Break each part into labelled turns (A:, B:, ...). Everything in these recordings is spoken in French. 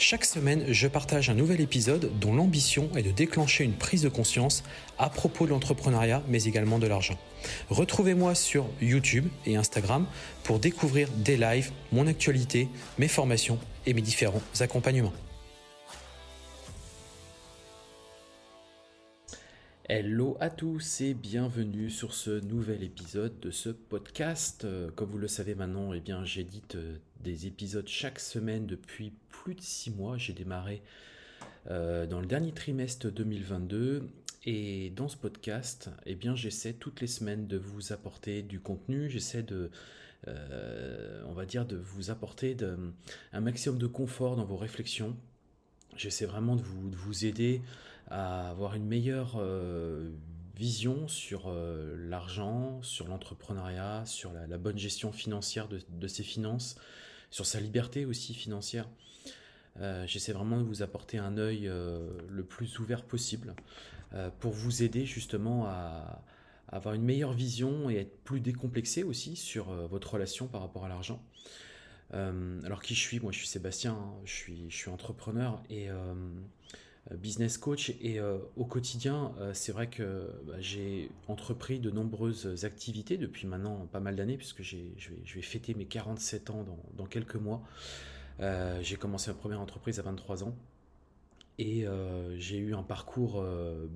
A: Chaque semaine, je partage un nouvel épisode dont l'ambition est de déclencher une prise de conscience à propos de l'entrepreneuriat, mais également de l'argent. Retrouvez-moi sur YouTube et Instagram pour découvrir des lives, mon actualité, mes formations et mes différents accompagnements. Hello à tous et bienvenue sur ce nouvel épisode de ce podcast. Euh, comme vous le savez maintenant, eh bien, j'édite euh, des épisodes chaque semaine depuis plus de six mois. J'ai démarré euh, dans le dernier trimestre 2022 et dans ce podcast, eh bien, j'essaie toutes les semaines de vous apporter du contenu. J'essaie de, on va dire, de vous apporter un maximum de confort dans vos réflexions. J'essaie vraiment de vous, de vous aider à avoir une meilleure euh, vision sur euh, l'argent, sur l'entrepreneuriat, sur la, bonne gestion financière de, ses finances, sur sa liberté aussi financière. Euh, j'essaie vraiment de vous apporter un œil le plus ouvert possible pour vous aider justement à, avoir une meilleure vision et être plus décomplexé aussi sur votre relation par rapport à l'argent. alors qui je suis? Moi je suis Sébastien, hein. je, suis, je suis entrepreneur et euh, business coach et euh, au quotidien, euh, c'est vrai que bah, j'ai entrepris de nombreuses activités depuis maintenant pas mal d'années puisque je vais, je, vais, fêter mes 47 ans dans, quelques mois. j'ai commencé ma première entreprise à 23 ans et j'ai eu un parcours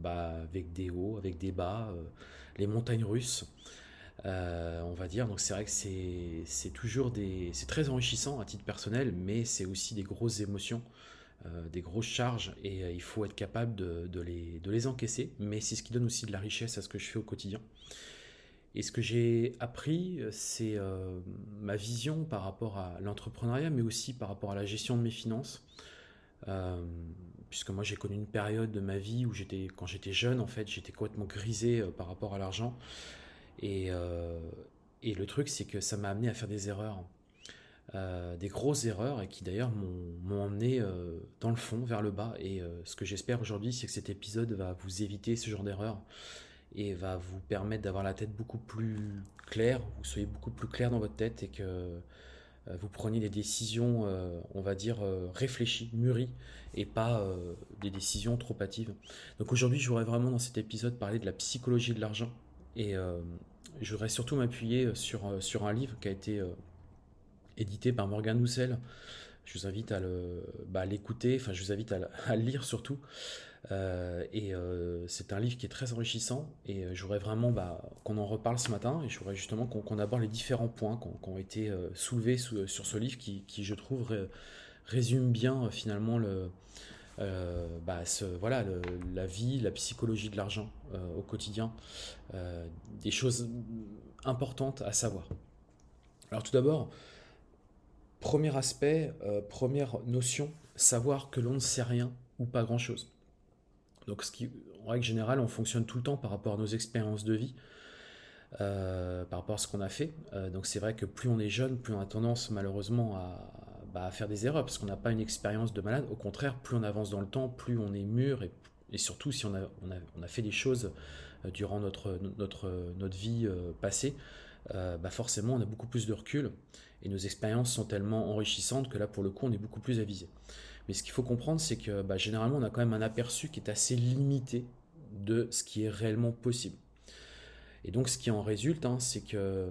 A: bah, avec des hauts, avec des bas, les montagnes russes. on va dire. Donc c'est vrai que c'est toujours des, c'est très enrichissant à titre personnel, mais c'est aussi des grosses émotions. Euh, des grosses charges et euh, il faut être capable de, les, de, les, encaisser, mais c'est ce qui donne aussi de la richesse à ce que je fais au quotidien. Et ce que j'ai appris, c'est euh, ma vision par rapport à l'entrepreneuriat, mais aussi par rapport à la gestion de mes finances. puisque moi j'ai connu une période de ma vie où j'étais, quand j'étais jeune, en fait, j'étais complètement grisé par rapport à l'argent. Et, et le truc, c'est que ça m'a amené à faire des erreurs. Euh, des grosses erreurs et qui d'ailleurs m'ont emmené euh, dans le fond, vers le bas. Et euh, ce que j'espère aujourd'hui, c'est que cet épisode va vous éviter ce genre d'erreurs et va vous permettre d'avoir la tête beaucoup plus claire, vous soyez beaucoup plus clair dans votre tête et que vous preniez des décisions, on va dire, réfléchies, mûries, et pas des décisions trop hâtives. Donc aujourd'hui, je voudrais vraiment dans cet épisode parler de la psychologie de l'argent. Et je voudrais surtout m'appuyer sur, sur un livre qui a été édité par Morgan Housel. Je vous invite à bah, l'écouter, enfin je vous invite à, le lire surtout. Euh, et euh, c'est un livre qui est très enrichissant et euh, j'aurais vraiment bah, qu'on en reparle ce matin et j'aurais justement qu'on aborde les différents points qui ont été soulevés sur ce livre qui, je trouve résume bien finalement le, bah, la vie, la psychologie de l'argent au quotidien, des choses importantes à savoir. Alors tout d'abord, Premier aspect, euh, première notion, savoir que l'on ne sait rien ou pas grand-chose. Donc, ce qui, en règle générale, on fonctionne tout le temps par rapport à nos expériences de vie, euh, par rapport à ce qu'on a fait. Euh, donc, c'est vrai que plus on est jeune, plus on a tendance malheureusement à, bah, faire des erreurs parce qu'on n'a pas une expérience de malade. Au contraire, plus on avance dans le temps, plus on est mûr et, surtout si on a, fait des choses durant notre vie passée, bah forcément on a beaucoup plus de recul et nos expériences sont tellement enrichissantes que là, pour le coup, on est beaucoup plus avisé. Mais ce qu'il faut comprendre, c'est que bah, généralement, on a quand même un aperçu qui est assez limité de ce qui est réellement possible. Et donc, ce qui en résulte, hein, c'est que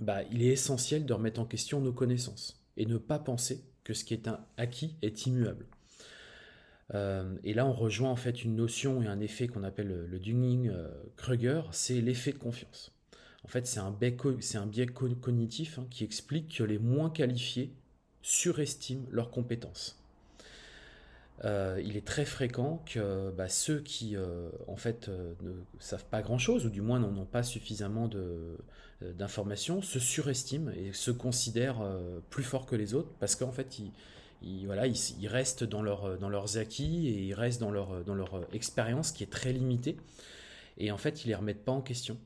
A: bah, il est essentiel de remettre en question nos connaissances et ne pas penser que ce qui est acquis est immuable. Euh, et là, on rejoint en fait une notion et un effet qu'on appelle le, Dunning-Kruger, c'est l'effet de confiance. En fait, c'est un biais, cognitif hein, qui explique que les moins qualifiés surestiment leurs compétences. Euh, il est très fréquent que bah, ceux qui euh, en fait euh, ne savent pas grand chose ou du moins n'en ont pas suffisamment d'informations se surestiment et se considèrent plus forts que les autres parce qu'en fait ils, restent dans, leur, dans leurs acquis et ils restent dans leur, expérience qui est très limitée et en fait ils les remettent pas en question.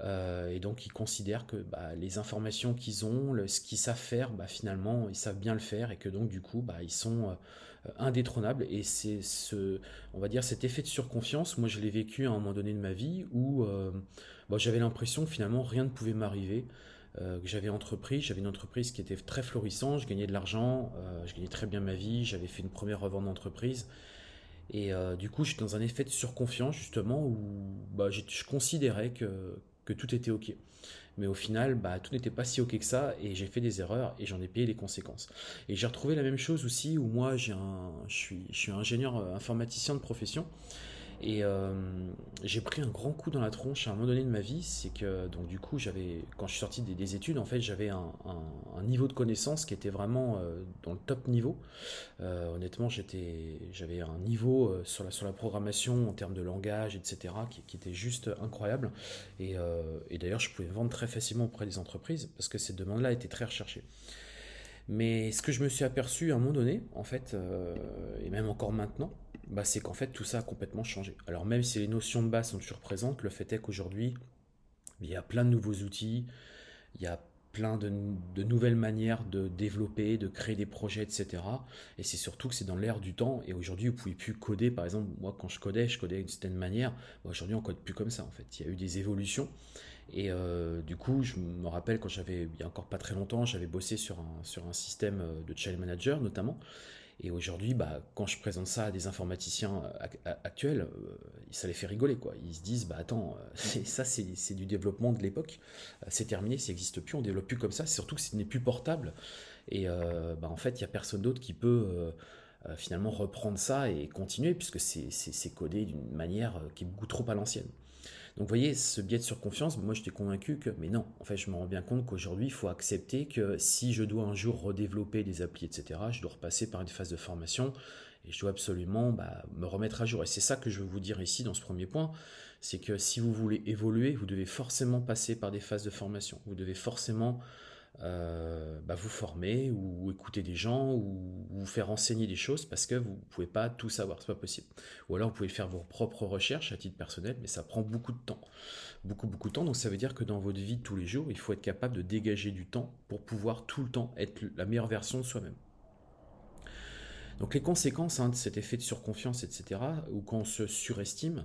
A: Et donc ils considèrent que bah, les informations qu'ils ont, ce qu'ils savent faire, bah, finalement ils savent bien le faire et que donc du coup bah, ils sont indétrônables. Et c'est ce, on va dire cet effet de surconfiance, moi je l'ai vécu à un moment donné de ma vie où j'avais l'impression que finalement rien ne pouvait m'arriver. Euh, que j'avais entrepris. J'avais une entreprise qui était très florissante, je gagnais de l'argent, euh, je gagnais très bien ma vie, j'avais fait une première revente d'entreprise. Et euh, du coup, j'étais dans un effet de surconfiance, justement, où je, considérais que, que, tout était OK. Mais au final, bah, tout n'était pas si OK que ça, et j'ai fait des erreurs, et j'en ai payé les conséquences. Et j'ai retrouvé la même chose aussi, où moi, j'ai un, je, suis, je suis ingénieur informaticien de profession, et euh, j'ai pris un grand coup dans la tronche à un moment donné de ma vie, c'est que donc du coup j'avais quand je suis sorti des, études en fait j'avais un, niveau de connaissance qui était vraiment euh, dans le top niveau. Euh, honnêtement j'étais j'avais un niveau sur la sur la programmation en termes de langage etc qui, était juste incroyable et, d'ailleurs je pouvais vendre très facilement auprès des entreprises parce que ces demandes-là étaient très recherchées. Mais ce que je me suis aperçu à un moment donné, en fait, et même encore maintenant, bah, c'est qu'en fait tout ça a complètement changé. Alors même si les notions de base sont toujours présentes, le fait est qu'aujourd'hui, il y a plein de nouveaux outils, il y a plein de, nouvelles manières de développer, de créer des projets, etc. Et c'est surtout que c'est dans l'air du temps. Et aujourd'hui, vous pouvez plus coder. Par exemple, moi, quand je codais, je codais d'une certaine manière. Aujourd'hui, on code plus comme ça. En fait, il y a eu des évolutions. Et euh, du coup, je me rappelle quand j'avais, il y a encore pas très longtemps, j'avais bossé sur un, sur un système de child manager notamment. Et aujourd'hui, bah, quand je présente ça à des informaticiens actuels, euh, ça les fait rigoler. Quoi. Ils se disent, bah, attends, euh, ça c'est du développement de l'époque, euh, c'est terminé, ça n'existe plus, on développe plus comme ça, surtout que ce n'est plus portable. Et bah, en fait, il n'y a personne d'autre qui peut finalement reprendre ça et continuer, puisque c'est codé d'une manière qui est beaucoup trop à l'ancienne. Donc vous voyez, ce biais de surconfiance, moi j'étais convaincu que, mais non, en fait je me rends bien compte qu'aujourd'hui il faut accepter que si je dois un jour redévelopper des applis, etc., je dois repasser par une phase de formation et je dois absolument bah, me remettre à jour. Et c'est ça que je veux vous dire ici dans ce premier point, c'est que si vous voulez évoluer, vous devez forcément passer par des phases de formation. Vous devez forcément euh, bah, vous former ou écouter des gens ou vous faire enseigner des choses parce que vous ne pouvez pas tout savoir, c'est pas possible. Ou alors vous pouvez faire vos propres recherches à titre personnel, mais ça prend beaucoup de temps. Beaucoup, beaucoup de temps. Donc ça veut dire que dans votre vie de tous les jours, il faut être capable de dégager du temps pour pouvoir tout le temps être la meilleure version de soi-même. Donc les conséquences hein, de cet effet de surconfiance, etc., ou quand on se surestime,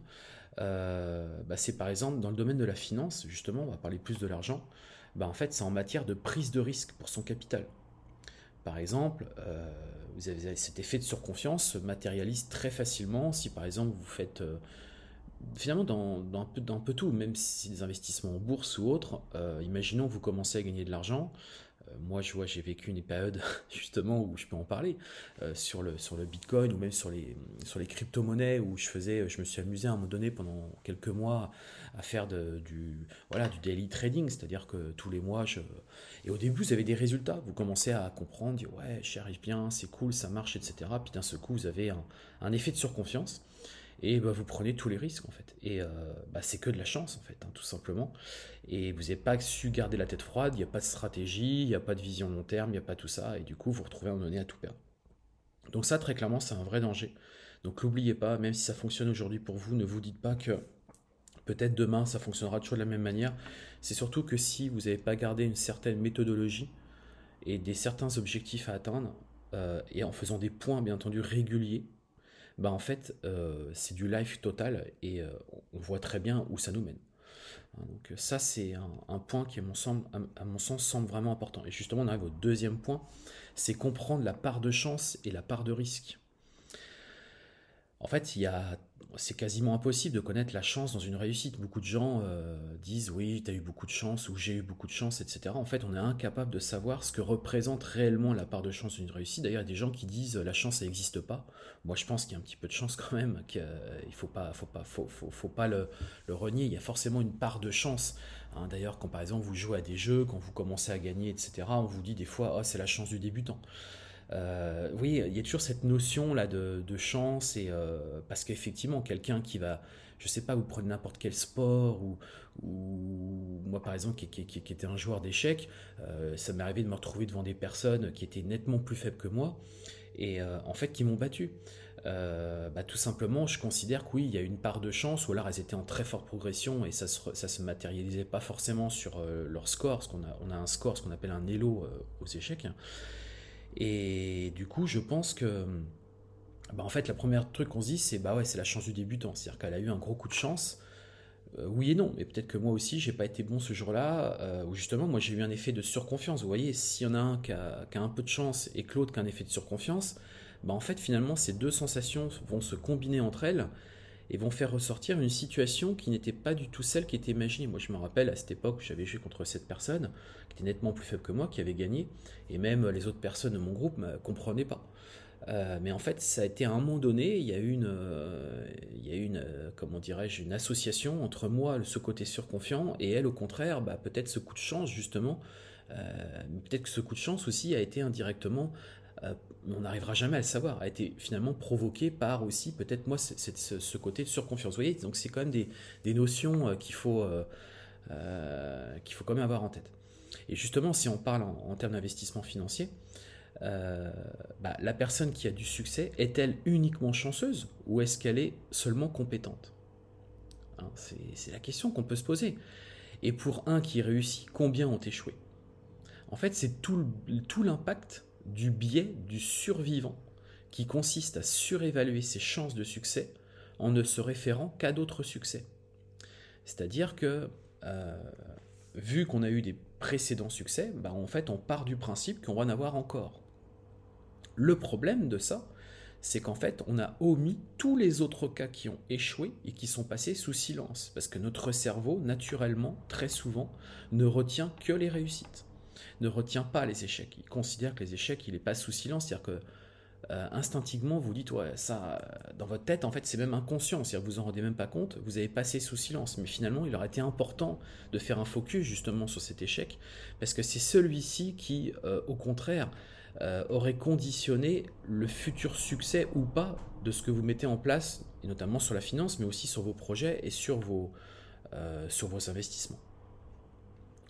A: euh, bah, c'est par exemple dans le domaine de la finance, justement, on va parler plus de l'argent. Bah, en fait, c'est en matière de prise de risque pour son capital. Par exemple, euh, cet effet de surconfiance se matérialise très facilement si par exemple vous faites euh, finalement dans, un peu, dans, un peu, tout, même si des investissements en bourse ou autre, euh, imaginons vous commencez à gagner de l'argent, moi, je vois, j'ai vécu une période justement où je peux en parler euh, sur le sur le Bitcoin ou même sur les sur les crypto-monnaies où je faisais, je me suis amusé à un moment donné pendant quelques mois à faire du voilà du daily trading, c'est-à-dire que tous les mois, je et au début, vous avez des résultats, vous commencez à comprendre, ouais, j'arrive bien, c'est cool, ça marche, etc. Puis d'un seul coup, vous avez un effet de surconfiance et bah, vous prenez tous les risques en fait. Et euh, bah, c'est que de la chance en fait, hein, tout simplement. Et vous n'avez pas su garder la tête froide, il n'y a pas de stratégie, il n'y a pas de vision long terme, il n'y a pas tout ça, et du coup vous vous retrouvez à un donné à tout perdre. Donc ça très clairement c'est un vrai danger. Donc n'oubliez pas, même si ça fonctionne aujourd'hui pour vous, ne vous dites pas que peut-être demain ça fonctionnera toujours de la même manière. C'est surtout que si vous n'avez pas gardé une certaine méthodologie et des certains objectifs à atteindre, euh, et en faisant des points bien entendu réguliers, bah en fait, euh, c'est du live total et euh, on voit très bien où ça nous mène. Hein, donc ça, c'est un, point qui, à mon, sens, à mon sens, semble vraiment important. Et justement, on arrive au deuxième point, c'est comprendre la part de chance et la part de risque. En fait, il y a c'est quasiment impossible de connaître la chance dans une réussite. Beaucoup de gens euh, disent oui, tu as eu beaucoup de chance ou j'ai eu beaucoup de chance, etc. En fait, on est incapable de savoir ce que représente réellement la part de chance d'une réussite. D'ailleurs, il y a des gens qui disent la chance, n'existe pas. Moi, je pense qu'il y a un petit peu de chance quand même, qu'il ne faut, pas le, renier. Il y a forcément une part de chance. Hein. D'ailleurs, quand par exemple vous jouez à des jeux, quand vous commencez à gagner, etc., on vous dit des fois, oh, c'est la chance du débutant. Euh, oui, il y a toujours cette notion là de, chance et euh, parce qu'effectivement, quelqu'un qui va, je sais pas, vous prenez n'importe quel sport ou, moi par exemple qui, était un joueur d'échecs, euh, ça m'est arrivé de me retrouver devant des personnes qui étaient nettement plus faibles que moi et en fait qui m'ont battu. bah, tout simplement, je considère que oui, il y a une part de chance, ou alors elles étaient en très forte progression et ça se, ça se matérialisait pas forcément sur leur score, parce qu'on a, on a un score, ce qu'on appelle un elo aux échecs. Et du coup, je pense que, bah, en fait, la première truc qu'on se dit, c'est bah ouais, c'est la chance du débutant, c'est-à-dire qu'elle a eu un gros coup de chance. oui et non, mais peut-être que moi aussi, j'ai pas été bon ce jour-là, ou justement, moi j'ai eu un effet de surconfiance. Vous voyez, s'il y en a un qui a, qui a un peu de chance et que l'autre qui a un effet de surconfiance, bah, en fait finalement ces deux sensations vont se combiner entre elles et vont faire ressortir une situation qui n'était pas du tout celle qui était imaginée. Moi je me rappelle à cette époque j'avais joué contre cette personne, qui était nettement plus faible que moi, qui avait gagné, et même les autres personnes de mon groupe ne comprenaient pas. Euh, mais en fait, ça a été à un moment donné, il y a une, euh, il y a une, euh, comment dirais-je, une association entre moi, ce côté surconfiant, et elle, au contraire, bah, peut-être ce coup de chance justement, peut-être que ce coup de chance aussi a été indirectement euh, on n'arrivera jamais à le savoir, a été finalement provoqué par aussi peut-être moi ce, côté de surconfiance. Vous voyez, donc c'est quand même des, notions euh, qu'il faut, euh, qu'il faut quand même avoir en tête. Et justement, si on parle en, termes d'investissement financier, bah, la personne qui a du succès est-elle uniquement chanceuse ou est-ce qu'elle est seulement compétente? Hein, C'est la question qu'on peut se poser. Et pour un qui réussit, combien ont échoué? En fait, c'est tout l'impact du biais du survivant, qui consiste à surévaluer ses chances de succès en ne se référant qu'à d'autres succès. C'est-à-dire que, euh, vu qu'on a eu des précédents succès, bah, en fait on part du principe qu'on va en avoir encore. Le problème de ça, c'est qu'en fait on a omis tous les autres cas qui ont échoué et qui sont passés sous silence, parce que notre cerveau, naturellement, très souvent, ne retient que les réussites ne retient pas les échecs. Il considère que les échecs, il est pas sous silence. C'est-à-dire que euh, instinctivement, vous dites, ouais, ça, dans votre tête, en fait, c'est même inconscient. C'est-à-dire vous en rendez même pas compte. Vous avez passé sous silence. Mais finalement, il aurait été important de faire un focus justement sur cet échec. Parce que c'est celui-ci qui, euh, au contraire, euh, aurait conditionné le futur succès ou pas de ce que vous mettez en place, et notamment sur la finance, mais aussi sur vos projets et sur vos, sur vos investissements.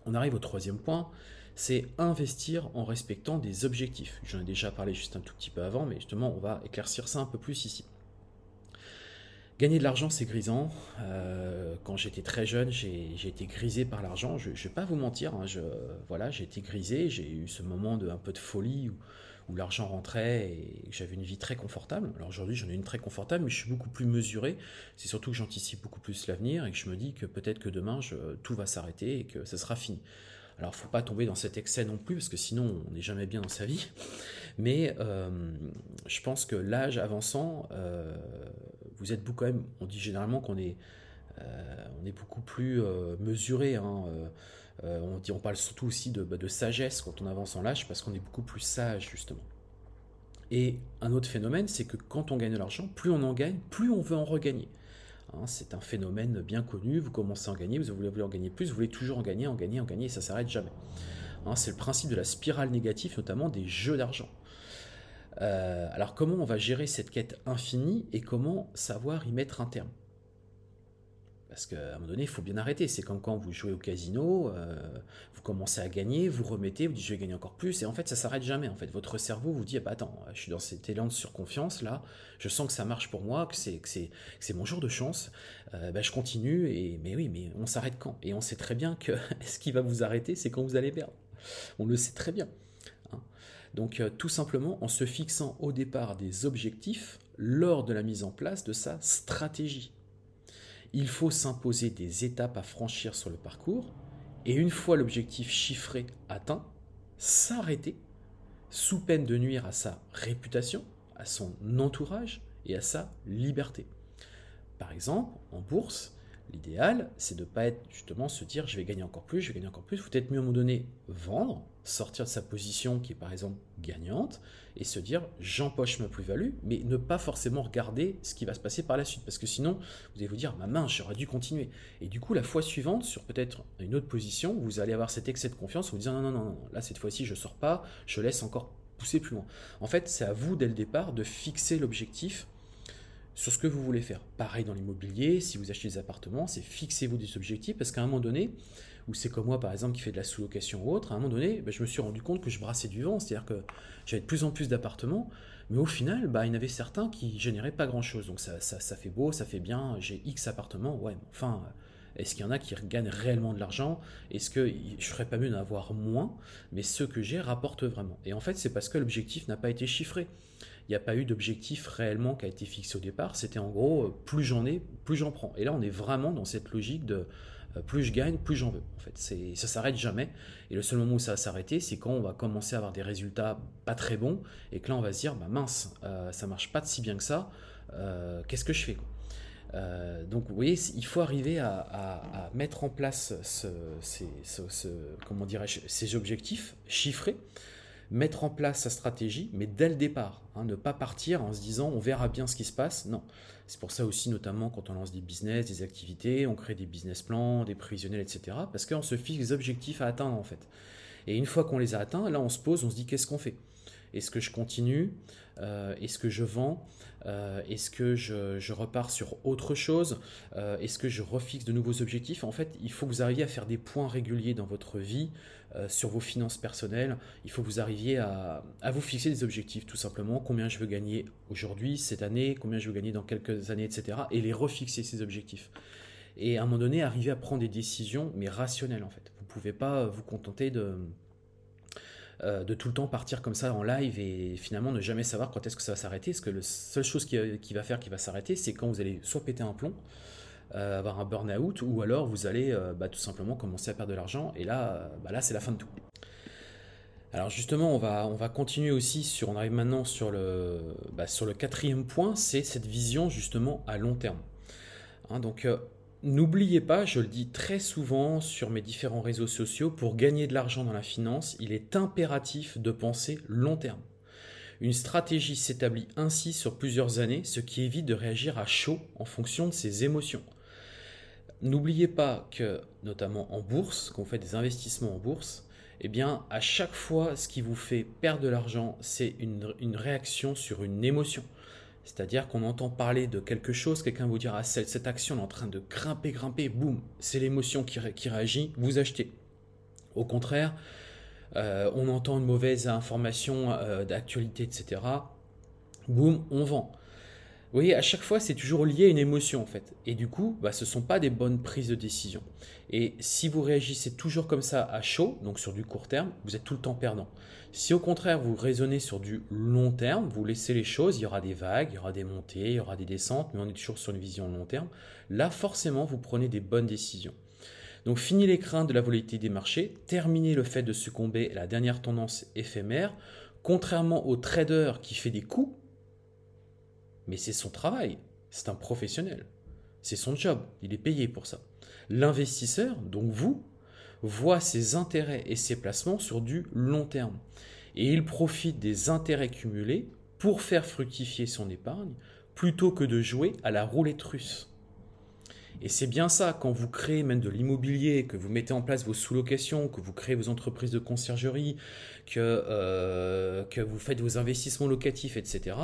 A: On arrive au troisième point, c'est investir en respectant des objectifs. J'en ai déjà parlé juste un tout petit peu avant, mais justement, on va éclaircir ça un peu plus ici. Gagner de l'argent, c'est grisant. Euh, quand j'étais très jeune, j'ai été grisé par l'argent. Je ne vais pas vous mentir, hein, voilà, j'ai été grisé. J'ai eu ce moment de un peu de folie où, l'argent rentrait et j'avais une vie très confortable. Alors aujourd'hui, j'en ai une très confortable, mais je suis beaucoup plus mesuré. C'est surtout que j'anticipe beaucoup plus l'avenir et que je me dis que peut-être que demain, tout va s'arrêter et que ça sera fini. Alors, faut pas tomber dans cet excès non plus, parce que sinon, on n'est jamais bien dans sa vie. Mais euh, je pense que l'âge avançant, euh, vous êtes beaucoup quand même. On dit généralement qu'on est, euh, beaucoup plus mesuré. Hein, on, parle surtout aussi bah, de sagesse quand on avance en l'âge, parce qu'on est beaucoup plus sage justement. Et un autre phénomène, c'est que quand on gagne de l'argent, plus on en gagne, plus on veut en regagner. Hein, c'est un phénomène bien connu, vous commencez à en gagner, vous voulez en gagner plus, vous voulez toujours en gagner, en gagner, en gagner, et ça s'arrête jamais. Hein, c'est le principe de la spirale négative, notamment des jeux d'argent. Euh, alors comment on va gérer cette quête infinie et comment savoir y mettre un terme? Parce qu'à un moment donné, il faut bien arrêter. C'est comme quand vous jouez au casino, euh, vous commencez à gagner, vous remettez, vous dites je vais gagner encore plus, et en fait ça s'arrête jamais. En fait, votre cerveau vous dit ah bah attends, je suis dans cet élan de surconfiance là, je sens que ça marche pour moi, que c'est que c'est mon jour de chance, bah, je continue et mais oui, mais on s'arrête quand? Et on sait très bien que ce qui va vous arrêter, c'est quand vous allez perdre. On le sait très bien. Hein. Donc euh, tout simplement en se fixant au départ des objectifs lors de la mise en place de sa stratégie. Il faut s'imposer des étapes à franchir sur le parcours et une fois l'objectif chiffré atteint, s'arrêter sous peine de nuire à sa réputation, à son entourage et à sa liberté. Par exemple, en bourse, l'idéal, c'est de ne pas être justement se dire je vais gagner encore plus, je vais gagner encore plus. Vous peut-être mieux à un moment donné vendre, sortir de sa position qui est par exemple gagnante et se dire j'empoche ma plus-value, mais ne pas forcément regarder ce qui va se passer par la suite, parce que sinon vous allez vous dire ma main, j'aurais dû continuer. Et du coup, la fois suivante, sur peut-être une autre position, vous allez avoir cet excès de confiance, vous dire non, non, non, non, là cette fois-ci je sors pas, je laisse encore pousser plus loin. En fait, c'est à vous dès le départ de fixer l'objectif sur ce que vous voulez faire. Pareil dans l'immobilier, si vous achetez des appartements, c'est fixez-vous des objectifs parce qu'à un moment donné, ou c'est comme moi par exemple qui fait de la sous-location ou autre, à un moment donné, ben, je me suis rendu compte que je brassais du vent, c'est-à-dire que j'avais de plus en plus d'appartements, mais au final, bah, il y en avait certains qui généraient pas grand-chose. Donc ça, ça, fait beau, ça fait bien, j'ai X appartements, ouais, enfin, est-ce qu'il y en a qui gagnent réellement de l'argent? Est-ce que je ferais pas mieux d'en avoir moins? Mais ceux que j'ai rapportent vraiment. Et en fait, c'est parce que l'objectif n'a pas été chiffré il n'y a pas eu d'objectif réellement qui a été fixé au départ. C'était en gros, euh, plus j'en ai, plus j'en prends. Et là, on est vraiment dans cette logique de euh, plus je gagne, plus j'en veux. En fait, c'est, ça s'arrête jamais. Et le seul moment où ça va s'arrêter, c'est quand on va commencer à avoir des résultats pas très bons et que là, on va se dire, bah mince, euh, ça marche pas si bien que ça. qu'est-ce que je fais donc vous voyez, il faut arriver à, mettre en place ces objectifs chiffrés mettre en place sa stratégie, mais dès le départ, hein, ne pas partir en se disant on verra bien ce qui se passe. Non. C'est pour ça aussi, notamment quand on lance des business, des activités, on crée des business plans, des prévisionnels, etc. Parce qu'on se fixe des objectifs à atteindre en fait. Et une fois qu'on les a atteints, là on se pose, on se dit qu'est-ce qu'on fait? Est-ce que je continue? Euh, Est-ce que je vends? Euh, Est-ce que je, repars sur autre chose? Euh, Est-ce que je refixe de nouveaux objectifs? En fait, il faut que vous arriviez à faire des points réguliers dans votre vie euh, sur vos finances personnelles. Il faut que vous arriviez à, vous fixer des objectifs, tout simplement. Combien je veux gagner aujourd'hui, cette année, combien je veux gagner dans quelques années, etc. Et les refixer, ces objectifs. Et à un moment donné, arriver à prendre des décisions, mais rationnelles, en fait. Vous ne pouvez pas vous contenter de, euh, de tout le temps partir comme ça en live et finalement ne jamais savoir quand est-ce que ça va s'arrêter. Parce que la seule chose qui, qui va faire qui va s'arrêter, c'est quand vous allez soit péter un plomb, euh, avoir un burn-out, ou alors vous allez euh, bah, tout simplement commencer à perdre de l'argent, et là, euh, bah, là c'est la fin de tout. Alors justement, on va, on va continuer aussi sur, on arrive maintenant sur le, bah, sur le quatrième point, c'est cette vision justement à long terme. Hein, donc n'oubliez pas, je le dis très souvent sur mes différents réseaux sociaux, pour gagner de l'argent dans la finance, il est impératif de penser long terme. Une stratégie s'établit ainsi sur plusieurs années, ce qui évite de réagir à chaud en fonction de ses émotions. N'oubliez pas que, notamment en bourse, quand faites des investissements en bourse, eh bien, à chaque fois, ce qui vous fait perdre de l'argent, c'est une, réaction sur une émotion. C'est-à-dire qu'on entend parler de quelque chose, quelqu'un vous dira ah, cette, action est en train de grimper, grimper, boum, c'est l'émotion qui, réagit, vous achetez. Au contraire, euh, on entend une mauvaise information euh, d'actualité, etc. Boum, on vend. Vous voyez, à chaque fois, c'est toujours lié à une émotion en fait. Et du coup, bah, ce ne sont pas des bonnes prises de décision. Et si vous réagissez toujours comme ça à chaud, donc sur du court terme, vous êtes tout le temps perdant. Si au contraire, vous raisonnez sur du long terme, vous laissez les choses, il y aura des vagues, il y aura des montées, il y aura des descentes, mais on est toujours sur une vision long terme. Là, forcément, vous prenez des bonnes décisions. Donc, fini les craintes de la volatilité des marchés, terminez le fait de succomber à la dernière tendance éphémère. Contrairement au trader qui fait des coups, mais c'est son travail, c'est un professionnel, c'est son job, il est payé pour ça. L'investisseur, donc vous, voit ses intérêts et ses placements sur du long terme. Et il profite des intérêts cumulés pour faire fructifier son épargne plutôt que de jouer à la roulette russe. Et c'est bien ça, quand vous créez même de l'immobilier, que vous mettez en place vos sous-locations, que vous créez vos entreprises de conciergerie, que, euh, que vous faites vos investissements locatifs, etc.,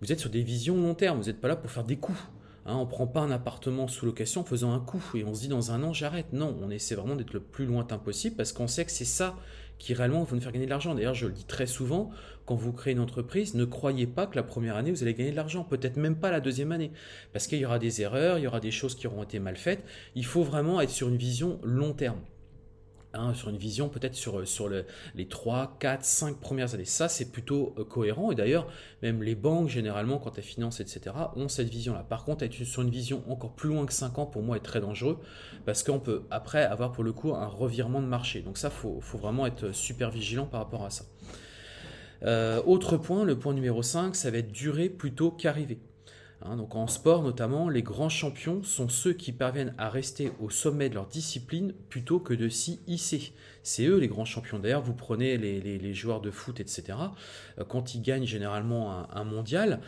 A: vous êtes sur des visions long terme, vous n'êtes pas là pour faire des coups. Hein, on prend pas un appartement sous location en faisant un coup et on se dit dans un an j'arrête. Non, on essaie vraiment d'être le plus lointain possible parce qu'on sait que c'est ça qui réellement va nous faire gagner de l'argent. D'ailleurs, je le dis très souvent, quand vous créez une entreprise, ne croyez pas que la première année, vous allez gagner de l'argent, peut-être même pas la deuxième année, parce qu'il y aura des erreurs, il y aura des choses qui auront été mal faites. Il faut vraiment être sur une vision long terme. Hein, sur une vision peut-être sur, les 3, 4, 5 premières années. Ça, c'est plutôt euh, cohérent. Et d'ailleurs, même les banques, généralement, quand elles financent, etc., ont cette vision-là. Par contre, être sur une vision encore plus loin que 5 ans, pour moi, est très dangereux, parce qu'on peut après avoir pour le coup un revirement de marché. Donc ça, il faut, faut, vraiment être super vigilant par rapport à ça. Euh, autre point, le point numéro 5, ça va être durer plutôt qu'arriver. Hein, donc en sport notamment, les grands champions sont ceux qui parviennent à rester au sommet de leur discipline plutôt que de s'y hisser. C'est eux les grands champions. D'ailleurs, vous prenez les, joueurs de foot, etc. Euh, quand ils gagnent généralement un, mondial,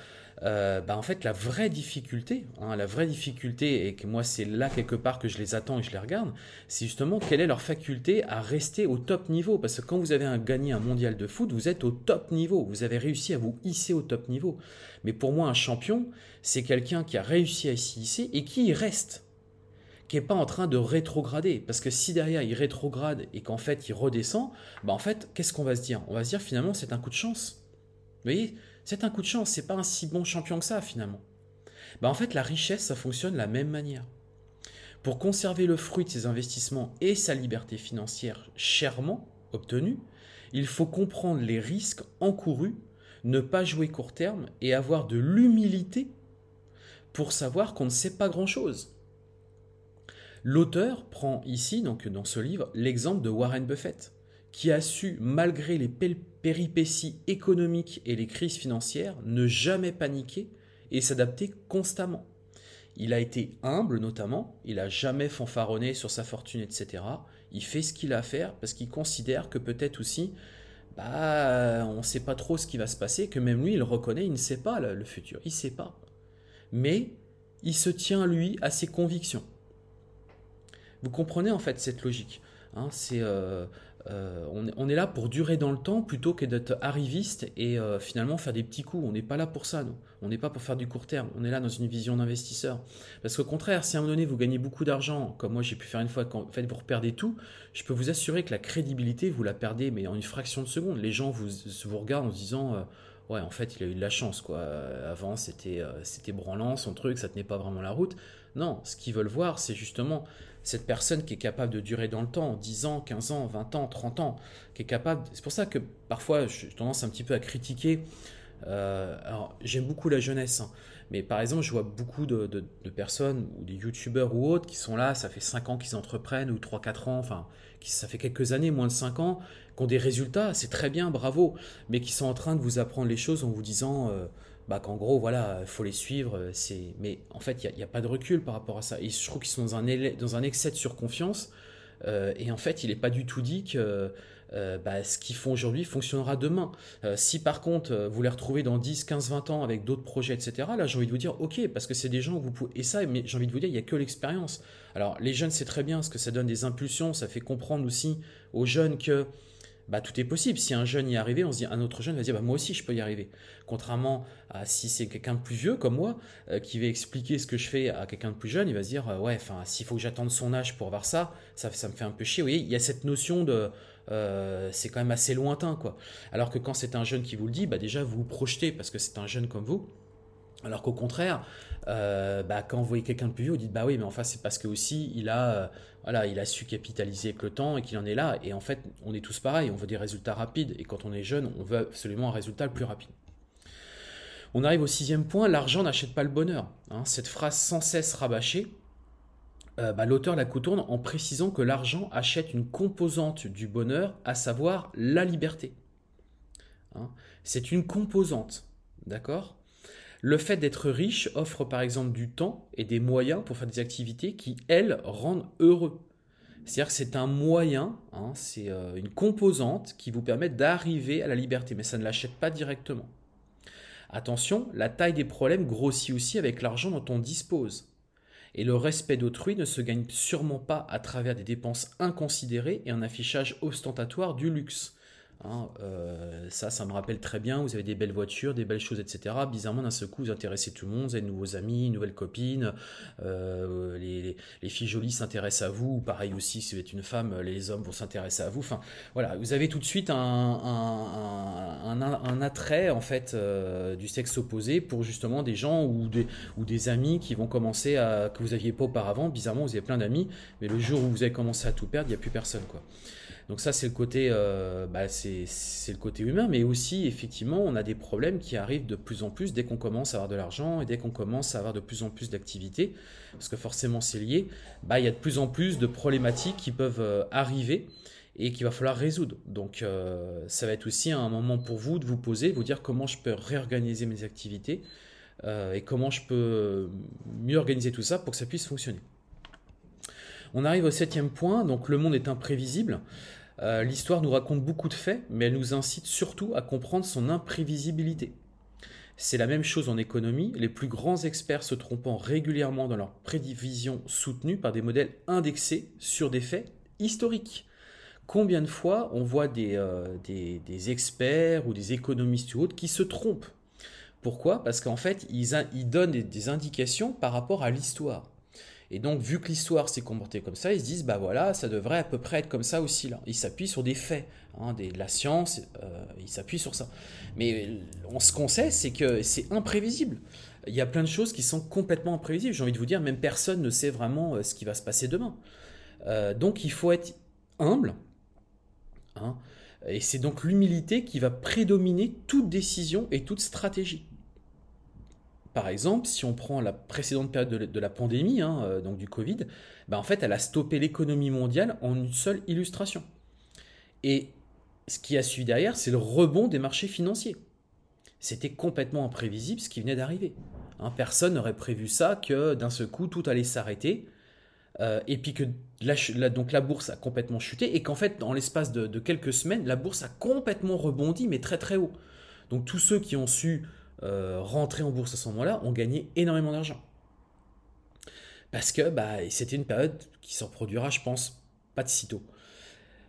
A: euh, bah, en fait, la vraie difficulté, hein, la vraie difficulté, et que moi, c'est là quelque part que je les attends et je les regarde, c'est justement quelle est leur faculté à rester au top niveau. Parce que quand vous avez gagné un mondial de foot, vous êtes au top niveau. Vous avez réussi à vous hisser au top niveau. Mais pour moi, un champion, c'est quelqu'un qui a réussi à s'y hisser et qui y reste qui n'est pas en train de rétrograder. Parce que si derrière il rétrograde et qu'en fait il redescend, bah en fait, qu'est-ce qu'on va se dire? On va se dire finalement c'est un coup de chance. Vous voyez? C'est un coup de chance, c'est pas un si bon champion que ça finalement. Bah en fait, la richesse, ça fonctionne de la même manière. Pour conserver le fruit de ses investissements et sa liberté financière chèrement obtenue, il faut comprendre les risques encourus, ne pas jouer court terme et avoir de l'humilité pour savoir qu'on ne sait pas grand-chose. L'auteur prend ici, donc dans ce livre, l'exemple de Warren Buffett qui a su, malgré les péripéties économiques et les crises financières, ne jamais paniquer et s'adapter constamment. Il a été humble notamment, il n'a jamais fanfaronné sur sa fortune, etc. Il fait ce qu'il a à faire parce qu'il considère que peut-être aussi, bah, on ne sait pas trop ce qui va se passer, que même lui, il reconnaît, il ne sait pas le futur, il ne sait pas. Mais il se tient, lui, à ses convictions. Vous comprenez en fait cette logique. Hein, c'est euh, euh, on, est là pour durer dans le temps plutôt que d'être arriviste et euh, finalement faire des petits coups. On n'est pas là pour ça, nous. On n'est pas pour faire du court terme. On est là dans une vision d'investisseur. Parce qu'au contraire, si à un moment donné vous gagnez beaucoup d'argent, comme moi j'ai pu faire une fois, quand en fait, vous perdez tout, je peux vous assurer que la crédibilité, vous la perdez, mais en une fraction de seconde. Les gens vous, regardent en se disant. Euh, ouais, en fait, il a eu de la chance, quoi. Avant, c'était c'était branlant, son truc, ça tenait pas vraiment la route. Non, ce qu'ils veulent voir, c'est justement cette personne qui est capable de durer dans le temps, 10 ans, 15 ans, 20 ans, 30 ans, qui est capable... C'est pour ça que parfois j'ai tendance un petit peu à critiquer. Euh, j'aime beaucoup la jeunesse, hein, mais par exemple je vois beaucoup de, personnes, ou des youtubeurs ou autres, qui sont là, ça fait 5 ans qu'ils entreprennent, ou 3-4 ans, enfin ça fait quelques années, moins de 5 ans, qui ont des résultats, c'est très bien, bravo, mais qui sont en train de vous apprendre les choses en vous disant... Euh, bah, qu'en gros, voilà, il faut les suivre. Euh, c'est... Mais en fait, il n'y a, pas de recul par rapport à ça. Et je trouve qu'ils sont dans un, dans un excès de surconfiance. Euh, et en fait, il n'est pas du tout dit que euh, bah, ce qu'ils font aujourd'hui fonctionnera demain. si par contre, vous les retrouvez dans 10, 15, 20 ans avec d'autres projets, etc., là, j'ai envie de vous dire, ok, parce que c'est des gens que vous pouvez... Et ça, mais j'ai envie de vous dire, il n'y a que l'expérience. Alors, les jeunes, c'est très bien, parce que ça donne des impulsions, ça fait comprendre aussi aux jeunes que bah, tout est possible. Si un jeune y est arrivé, on se dit, un autre jeune va dire, bah, moi aussi je peux y arriver. Contrairement à si c'est quelqu'un de plus vieux comme moi, euh, qui va expliquer ce que je fais à quelqu'un de plus jeune, il va se dire, euh, ouais, enfin, s'il faut que j'attende son âge pour voir ça, ça, ça me fait un peu chier. Vous voyez, il y a cette notion de, euh, c'est quand même assez lointain, quoi. Alors que quand c'est un jeune qui vous le dit, bah, déjà vous vous projetez parce que c'est un jeune comme vous. Alors qu'au contraire, euh, bah, quand vous voyez quelqu'un de plus vieux, vous dites bah oui, mais enfin c'est parce que aussi il a, euh, voilà, il a su capitaliser avec le temps et qu'il en est là. Et en fait, on est tous pareils, on veut des résultats rapides. Et quand on est jeune, on veut absolument un résultat le plus rapide. On arrive au sixième point, l'argent n'achète pas le bonheur. Hein. cette phrase sans cesse rabâchée, euh, bah, l'auteur la contourne en précisant que l'argent achète une composante du bonheur, à savoir la liberté. Hein. c'est une composante, d'accord? Le fait d'être riche offre par exemple du temps et des moyens pour faire des activités qui, elles, rendent heureux. C'est-à-dire que c'est un moyen, hein, c'est euh, une composante qui vous permet d'arriver à la liberté, mais ça ne l'achète pas directement. Attention, la taille des problèmes grossit aussi avec l'argent dont on dispose. Et le respect d'autrui ne se gagne sûrement pas à travers des dépenses inconsidérées et un affichage ostentatoire du luxe. Hein, euh, ça, ça me rappelle très bien. Vous avez des belles voitures, des belles choses, etc. Bizarrement, d'un seul coup, vous intéressez tout le monde. Vous avez de nouveaux amis, une nouvelle copine. Euh, les, filles jolies s'intéressent à vous. Pareil aussi, si vous êtes une femme, les hommes vont s'intéresser à vous. Enfin, voilà, vous avez tout de suite un, un, attrait en fait euh, du sexe opposé pour justement des gens ou des, ou des amis qui vont commencer à que vous aviez pas auparavant. Bizarrement, vous avez plein d'amis, mais le jour où vous avez commencé à tout perdre, il n'y a plus personne, quoi. Donc ça, c'est le côté, euh, bah, c'est le côté humain, mais aussi effectivement, on a des problèmes qui arrivent de plus en plus dès qu'on commence à avoir de l'argent et dès qu'on commence à avoir de plus en plus d'activités, parce que forcément c'est lié. Bah, il y a de plus en plus de problématiques qui peuvent euh, arriver et qu'il va falloir résoudre. Donc euh, ça va être aussi un moment pour vous de vous poser, vous dire comment je peux réorganiser mes activités et comment je peux mieux organiser tout ça pour que ça puisse fonctionner. On arrive au septième point, donc le monde est imprévisible. Euh, l'histoire nous raconte beaucoup de faits, mais elle nous incite surtout à comprendre son imprévisibilité. C'est la même chose en économie, les plus grands experts se trompant régulièrement dans leurs prévisions soutenues par des modèles indexés sur des faits historiques. Combien de fois on voit des, euh, experts ou des économistes ou autres qui se trompent? Pourquoi? Parce qu'en fait, ils donnent des indications par rapport à l'histoire. Et donc, vu que l'histoire s'est comportée comme ça, ils se disent, bah voilà, ça devrait à peu près être comme ça aussi là. Ils s'appuient sur des faits, hein, de la science, euh, ils s'appuient sur ça. Mais on, ce qu'on sait, c'est que c'est imprévisible. Il y a plein de choses qui sont complètement imprévisibles. J'ai envie de vous dire, même personne ne sait vraiment euh, ce qui va se passer demain. Euh, donc, il faut être humble. Hein, et c'est donc l'humilité qui va prédominer toute décision et toute stratégie. Par exemple, si on prend la précédente période de, la pandémie, hein, euh, donc du Covid, ben en fait, elle a stoppé l'économie mondiale en une seule illustration. Et ce qui a suivi derrière, c'est le rebond des marchés financiers. C'était complètement imprévisible ce qui venait d'arriver. Hein, personne n'aurait prévu ça, que d'un seul coup, tout allait s'arrêter. Euh, et puis que la, donc la bourse a complètement chuté et qu'en fait, dans l'espace de, quelques semaines, la bourse a complètement rebondi, mais très très haut. Donc tous ceux qui ont su euh, rentrer en bourse à ce moment-là ont gagné énormément d'argent. Parce que bah, c'était une période qui s'en produira, je pense, pas de sitôt.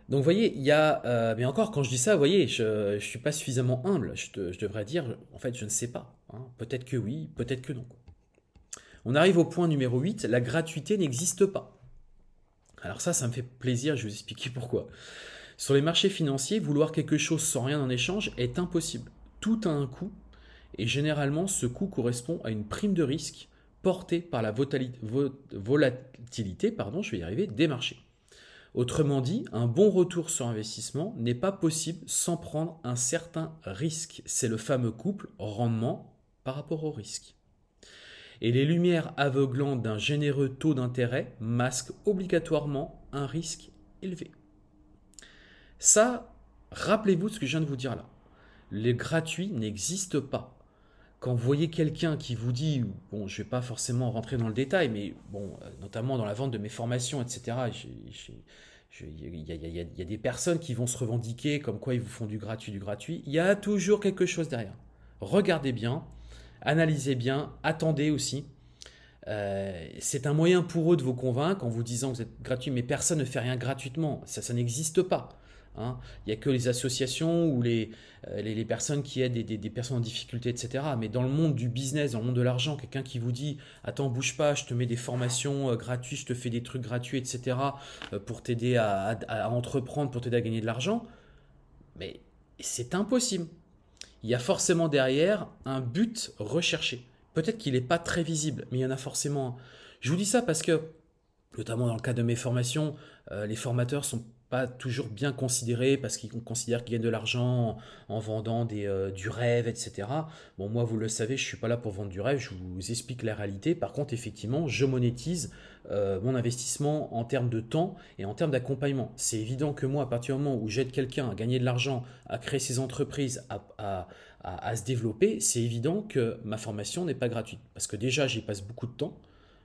A: Donc vous voyez, il y a... Euh, mais encore, quand je dis ça, vous voyez, je ne suis pas suffisamment humble. Je, devrais dire, en fait, je ne sais pas. Hein. Peut-être que oui, peut-être que non. On arrive au point numéro 8, la gratuité n'existe pas. Alors ça, ça me fait plaisir, je vais vous expliquer pourquoi. Sur les marchés financiers, vouloir quelque chose sans rien en échange est impossible. Tout a un coût et généralement ce coût correspond à une prime de risque portée par la volatilité pardon, je vais y arriver, des marchés. Autrement dit, un bon retour sur investissement n'est pas possible sans prendre un certain risque. C'est le fameux couple rendement par rapport au risque. Et les lumières aveuglantes d'un généreux taux d'intérêt masquent obligatoirement un risque élevé. Ça, rappelez-vous de ce que je viens de vous dire là. Les gratuits n'existent pas quand vous voyez quelqu'un qui vous dit, bon, je ne vais pas forcément rentrer dans le détail, mais bon, euh, notamment dans la vente de mes formations, etc., il y, a des personnes qui vont se revendiquer comme quoi ils vous font du gratuit, du gratuit. Il y a toujours quelque chose derrière. Regardez bien, analysez bien, attendez aussi. Euh, c'est un moyen pour eux de vous convaincre en vous disant que vous êtes gratuit, mais personne ne fait rien gratuitement. Ça, ça n'existe pas. Hein. Il n'y a que les associations ou les, euh, les, personnes qui aident des, personnes en difficulté, etc. Mais dans le monde du business, dans le monde de l'argent, quelqu'un qui vous dit Attends, bouge pas, je te mets des formations euh, gratuites, je te fais des trucs gratuits, etc. Euh, pour t'aider à, entreprendre, pour t'aider à gagner de l'argent. Mais c'est impossible. Il y a forcément derrière un but recherché. Peut-être qu'il n'est pas très visible, mais il y en a forcément Je vous dis ça parce que, notamment dans le cas de mes formations, les formateurs sont pas toujours bien considéré parce qu'ils considèrent qu'ils gagnent de l'argent en, vendant des, euh, du rêve, etc. Bon, moi, vous le savez, je suis pas là pour vendre du rêve, je vous explique la réalité. Par contre, effectivement, je monétise euh, mon investissement en termes de temps et en termes d'accompagnement. C'est évident que moi, à partir du moment où j'aide quelqu'un à gagner de l'argent, à créer ses entreprises, à, à se développer, c'est évident que ma formation n'est pas gratuite. Parce que déjà, j'y passe beaucoup de temps.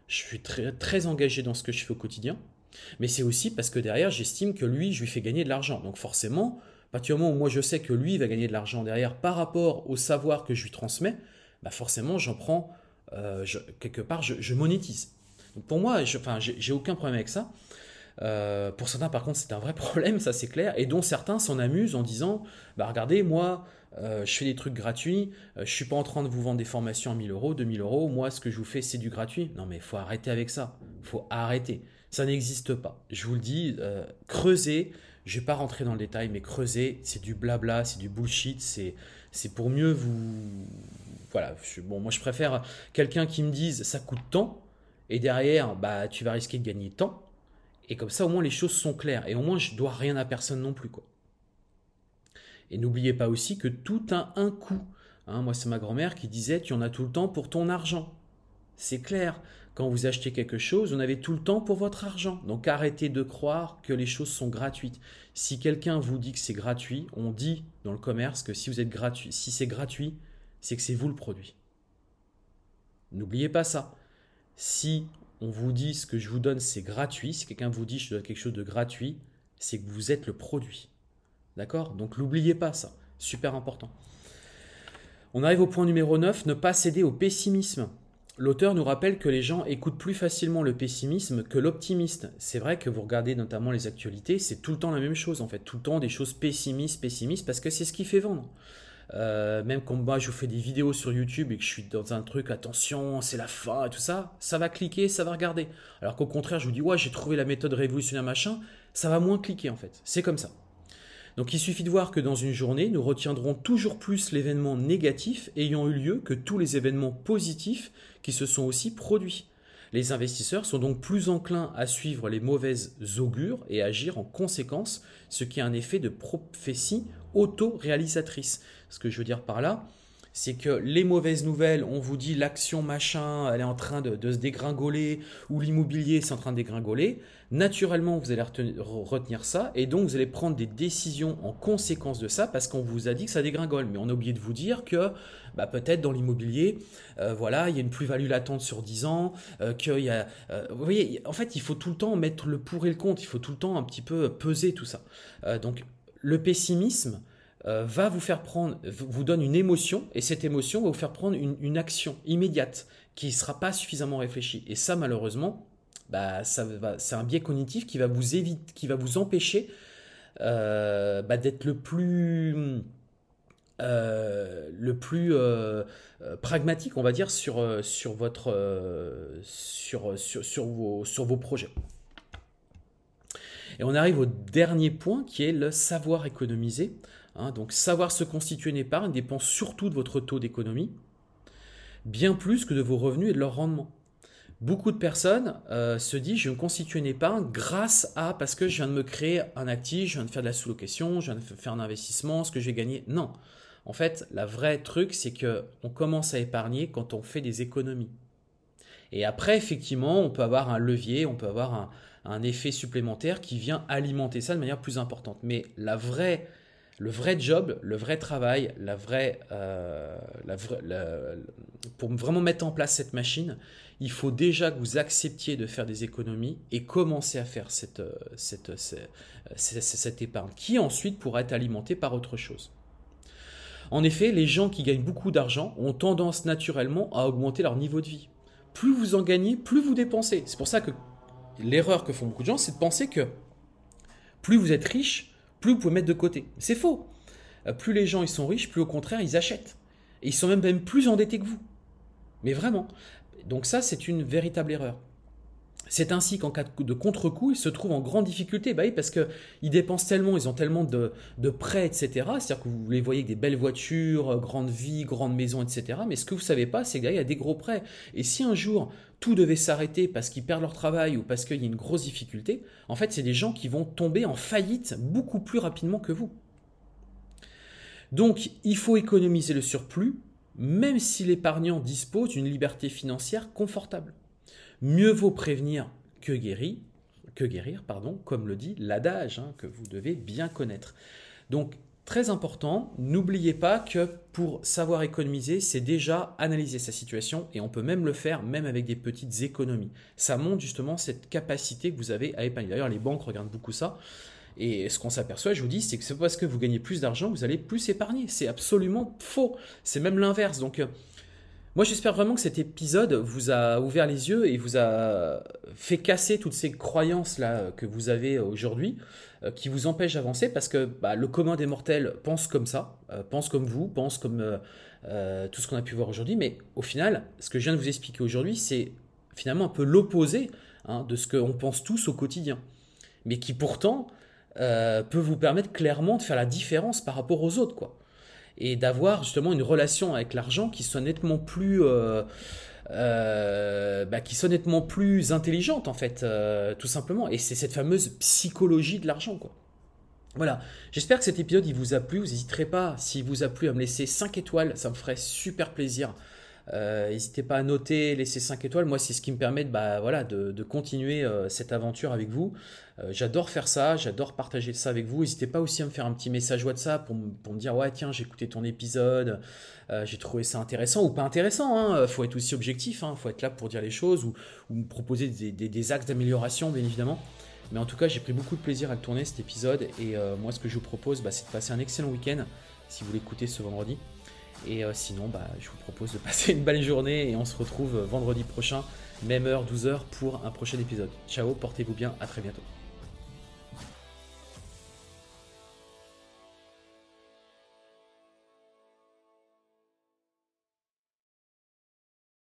A: Je suis très, très engagé dans ce que je fais au quotidien. Mais c'est aussi parce que derrière, j'estime que lui, je lui fais gagner de l'argent. Donc forcément, à partir du moment où moi je sais que lui va gagner de l'argent derrière par rapport au savoir que je lui transmets, bah forcément, j'en prends, euh, quelque part, je, monétise. Donc pour moi, enfin, j'ai aucun problème avec ça. Euh, pour certains, par contre, c'est un vrai problème, ça c'est clair, et dont certains s'en amusent en disant Bah regardez, moi, euh, je fais des trucs gratuits, je je suis pas en train de vous vendre des formations à 1000 euros, 2000 euros, moi, ce que je vous fais, c'est du gratuit. Non, mais faut arrêter avec ça, faut arrêter. Ça n'existe pas. Je vous le dis, euh, creuser, je vais pas rentrer dans le détail, mais creuser, c'est du blabla, c'est du bullshit, c'est, c'est pour mieux vous... Voilà, bon, moi je préfère quelqu'un qui me dise ça coûte tant, et derrière, bah, tu vas risquer de gagner tant, et comme ça au moins les choses sont claires, et au moins je dois rien à personne non plus. quoi. Et n'oubliez pas aussi que tout a un coût. Hein, moi c'est ma grand-mère qui disait tu en as tout le temps pour ton argent. C'est clair. Quand vous achetez quelque chose, vous avez tout le temps pour votre argent. Donc arrêtez de croire que les choses sont gratuites. Si quelqu'un vous dit que c'est gratuit, on dit dans le commerce que si vous êtes gratuit, si c'est gratuit, c'est que c'est vous le produit. N'oubliez pas ça. Si on vous dit ce que je vous donne c'est gratuit, si quelqu'un vous dit je donne quelque chose de gratuit, c'est que vous êtes le produit. D'accord? Donc n'oubliez pas ça. Super important. On arrive au point numéro 9, ne pas céder au pessimisme. L'auteur nous rappelle que les gens écoutent plus facilement le pessimisme que l'optimiste. C'est vrai que vous regardez notamment les actualités, c'est tout le temps la même chose en fait, tout le temps des choses pessimistes, pessimistes, parce que c'est ce qui fait vendre. Euh, même quand moi je fais des vidéos sur YouTube et que je suis dans un truc, attention, c'est la fin et tout ça, ça va cliquer, ça va regarder. Alors qu'au contraire, je vous dis, ouais, j'ai trouvé la méthode révolutionnaire machin, ça va moins cliquer en fait. C'est comme ça. Donc il suffit de voir que dans une journée, nous retiendrons toujours plus l'événement négatif ayant eu lieu que tous les événements positifs qui se sont aussi produits. Les investisseurs sont donc plus enclins à suivre les mauvaises augures et agir en conséquence, ce qui a un effet de prophétie auto-réalisatrice. Ce que je veux dire par là, c'est que les mauvaises nouvelles, on vous dit l'action machin, elle est en train de, se dégringoler, ou l'immobilier c'est en train de dégringoler, naturellement vous allez retenir ça, et donc vous allez prendre des décisions en conséquence de ça, parce qu'on vous a dit que ça dégringole. Mais on a oublié de vous dire que bah, peut-être dans l'immobilier, euh, voilà, il y a une plus-value latente sur 10 ans, euh, qu'il y a... Euh, vous voyez, en fait, il faut tout le temps mettre le pour et le contre, il faut tout le temps un petit peu peser tout ça. donc le pessimisme, euh, va vous faire prendre, vous donne une émotion, et cette émotion va vous faire prendre une, action immédiate qui ne sera pas suffisamment réfléchie. Et ça, malheureusement, bah, c'est un biais cognitif qui va vous, éviter, qui va vous empêcher euh, bah, d'être le plus, euh, le plus pragmatique, on va dire, sur, sur, votre, sur, sur, sur, vos, sur vos projets. Et on arrive au dernier point qui est le savoir économiser. Hein, donc savoir se constituer une épargne dépend surtout de votre taux d'économie, bien plus que de vos revenus et de leur rendement. Beaucoup de personnes euh, se disent je vais me constituer une épargne grâce à parce que je viens de me créer un actif, je viens de faire de la sous-location, je viens de faire un investissement, ce que j'ai gagné. Non. En fait, la vraie truc, c'est que on commence à épargner quand on fait des économies. Et après, effectivement, on peut avoir un levier, on peut avoir un, effet supplémentaire qui vient alimenter ça de manière plus importante. Mais le vrai job, le vrai travail, euh, pour vraiment mettre en place cette machine, il faut déjà que vous acceptiez de faire des économies et commencer à faire cette, euh, cette, cette, épargne, qui ensuite pourra être alimentée par autre chose. En effet, les gens qui gagnent beaucoup d'argent ont tendance naturellement à augmenter leur niveau de vie. Plus vous en gagnez, plus vous dépensez. C'est pour ça que l'erreur que font beaucoup de gens, c'est de penser que plus vous êtes riche, plus vous pouvez mettre de côté. C'est faux. Euh, plus les gens ils sont riches, plus au contraire ils achètent. Et ils sont même, même plus endettés que vous. Mais vraiment. Donc ça, c'est une véritable erreur. C'est ainsi qu'en cas de contre-coup, ils se trouvent en grande difficulté, bah oui, parce qu'ils dépensent tellement, ils ont tellement de, prêts, etc. C'est-à-dire que vous les voyez avec des belles voitures, euh, grandes vies, grandes maisons, etc. Mais ce que vous ne savez pas, c'est qu'il y a des gros prêts. Et si un jour tout devait s'arrêter parce qu'ils perdent leur travail ou parce qu'il y a une grosse difficulté, en fait, c'est des gens qui vont tomber en faillite beaucoup plus rapidement que vous. Donc, il faut économiser le surplus, même si l'épargnant dispose d'une liberté financière confortable. Mieux vaut prévenir que guérir, que guérir pardon, comme le dit l'adage hein, que vous devez bien connaître. Donc très important, n'oubliez pas que pour savoir économiser, c'est déjà analyser sa situation et on peut même le faire même avec des petites économies. Ça montre justement cette capacité que vous avez à épargner. D'ailleurs, les banques regardent beaucoup ça. Et ce qu'on s'aperçoit, je vous dis, c'est que c'est parce que vous gagnez plus d'argent, vous allez plus épargner. C'est absolument faux. C'est même l'inverse. Donc, euh, moi, j'espère vraiment que cet épisode vous a ouvert les yeux et vous a fait casser toutes ces croyances-là que vous avez aujourd'hui, euh, qui vous empêchent d'avancer, parce que bah, le commun des mortels pense comme ça, euh, pense comme vous, pense comme euh, tout ce qu'on a pu voir aujourd'hui, mais au final, ce que je viens de vous expliquer aujourd'hui, c'est finalement un peu l'opposé hein, de ce qu'on pense tous au quotidien, mais qui pourtant peut vous permettre clairement de faire la différence par rapport aux autres, quoi et d'avoir justement une relation avec l'argent qui soit nettement plus euh, euh, bah, qui soit nettement plus intelligente en fait euh, tout simplement et c'est cette fameuse psychologie de l'argent quoi voilà, j'espère que cet épisode il vous a plu. Vous n'hésiterez pas, s'il vous a plu, à me laisser 5 étoiles, ça me ferait super plaisir. N'hésitez pas à noter, laisser 5 étoiles. Moi, c'est ce qui me permet de, bah, voilà, de, continuer cette aventure avec vous. Euh, j'adore faire ça, j'adore partager ça avec vous. N'hésitez pas aussi à me faire un petit message WhatsApp pour, pour me dire ouais tiens j'ai écouté ton épisode, euh, j'ai trouvé ça intéressant ou pas intéressant. Hein. Faut être aussi objectif, hein. faut être là pour dire les choses ou, me proposer des, axes d'amélioration bien évidemment. Mais en tout cas j'ai pris beaucoup de plaisir à tourner cet épisode et euh, moi ce que je vous propose bah, c'est de passer un excellent week-end si vous l'écoutez ce vendredi. Et sinon, bah, je vous propose de passer une belle journée et on se retrouve vendredi prochain, même heure, 12h, pour un prochain épisode. Ciao, portez-vous bien, à très bientôt.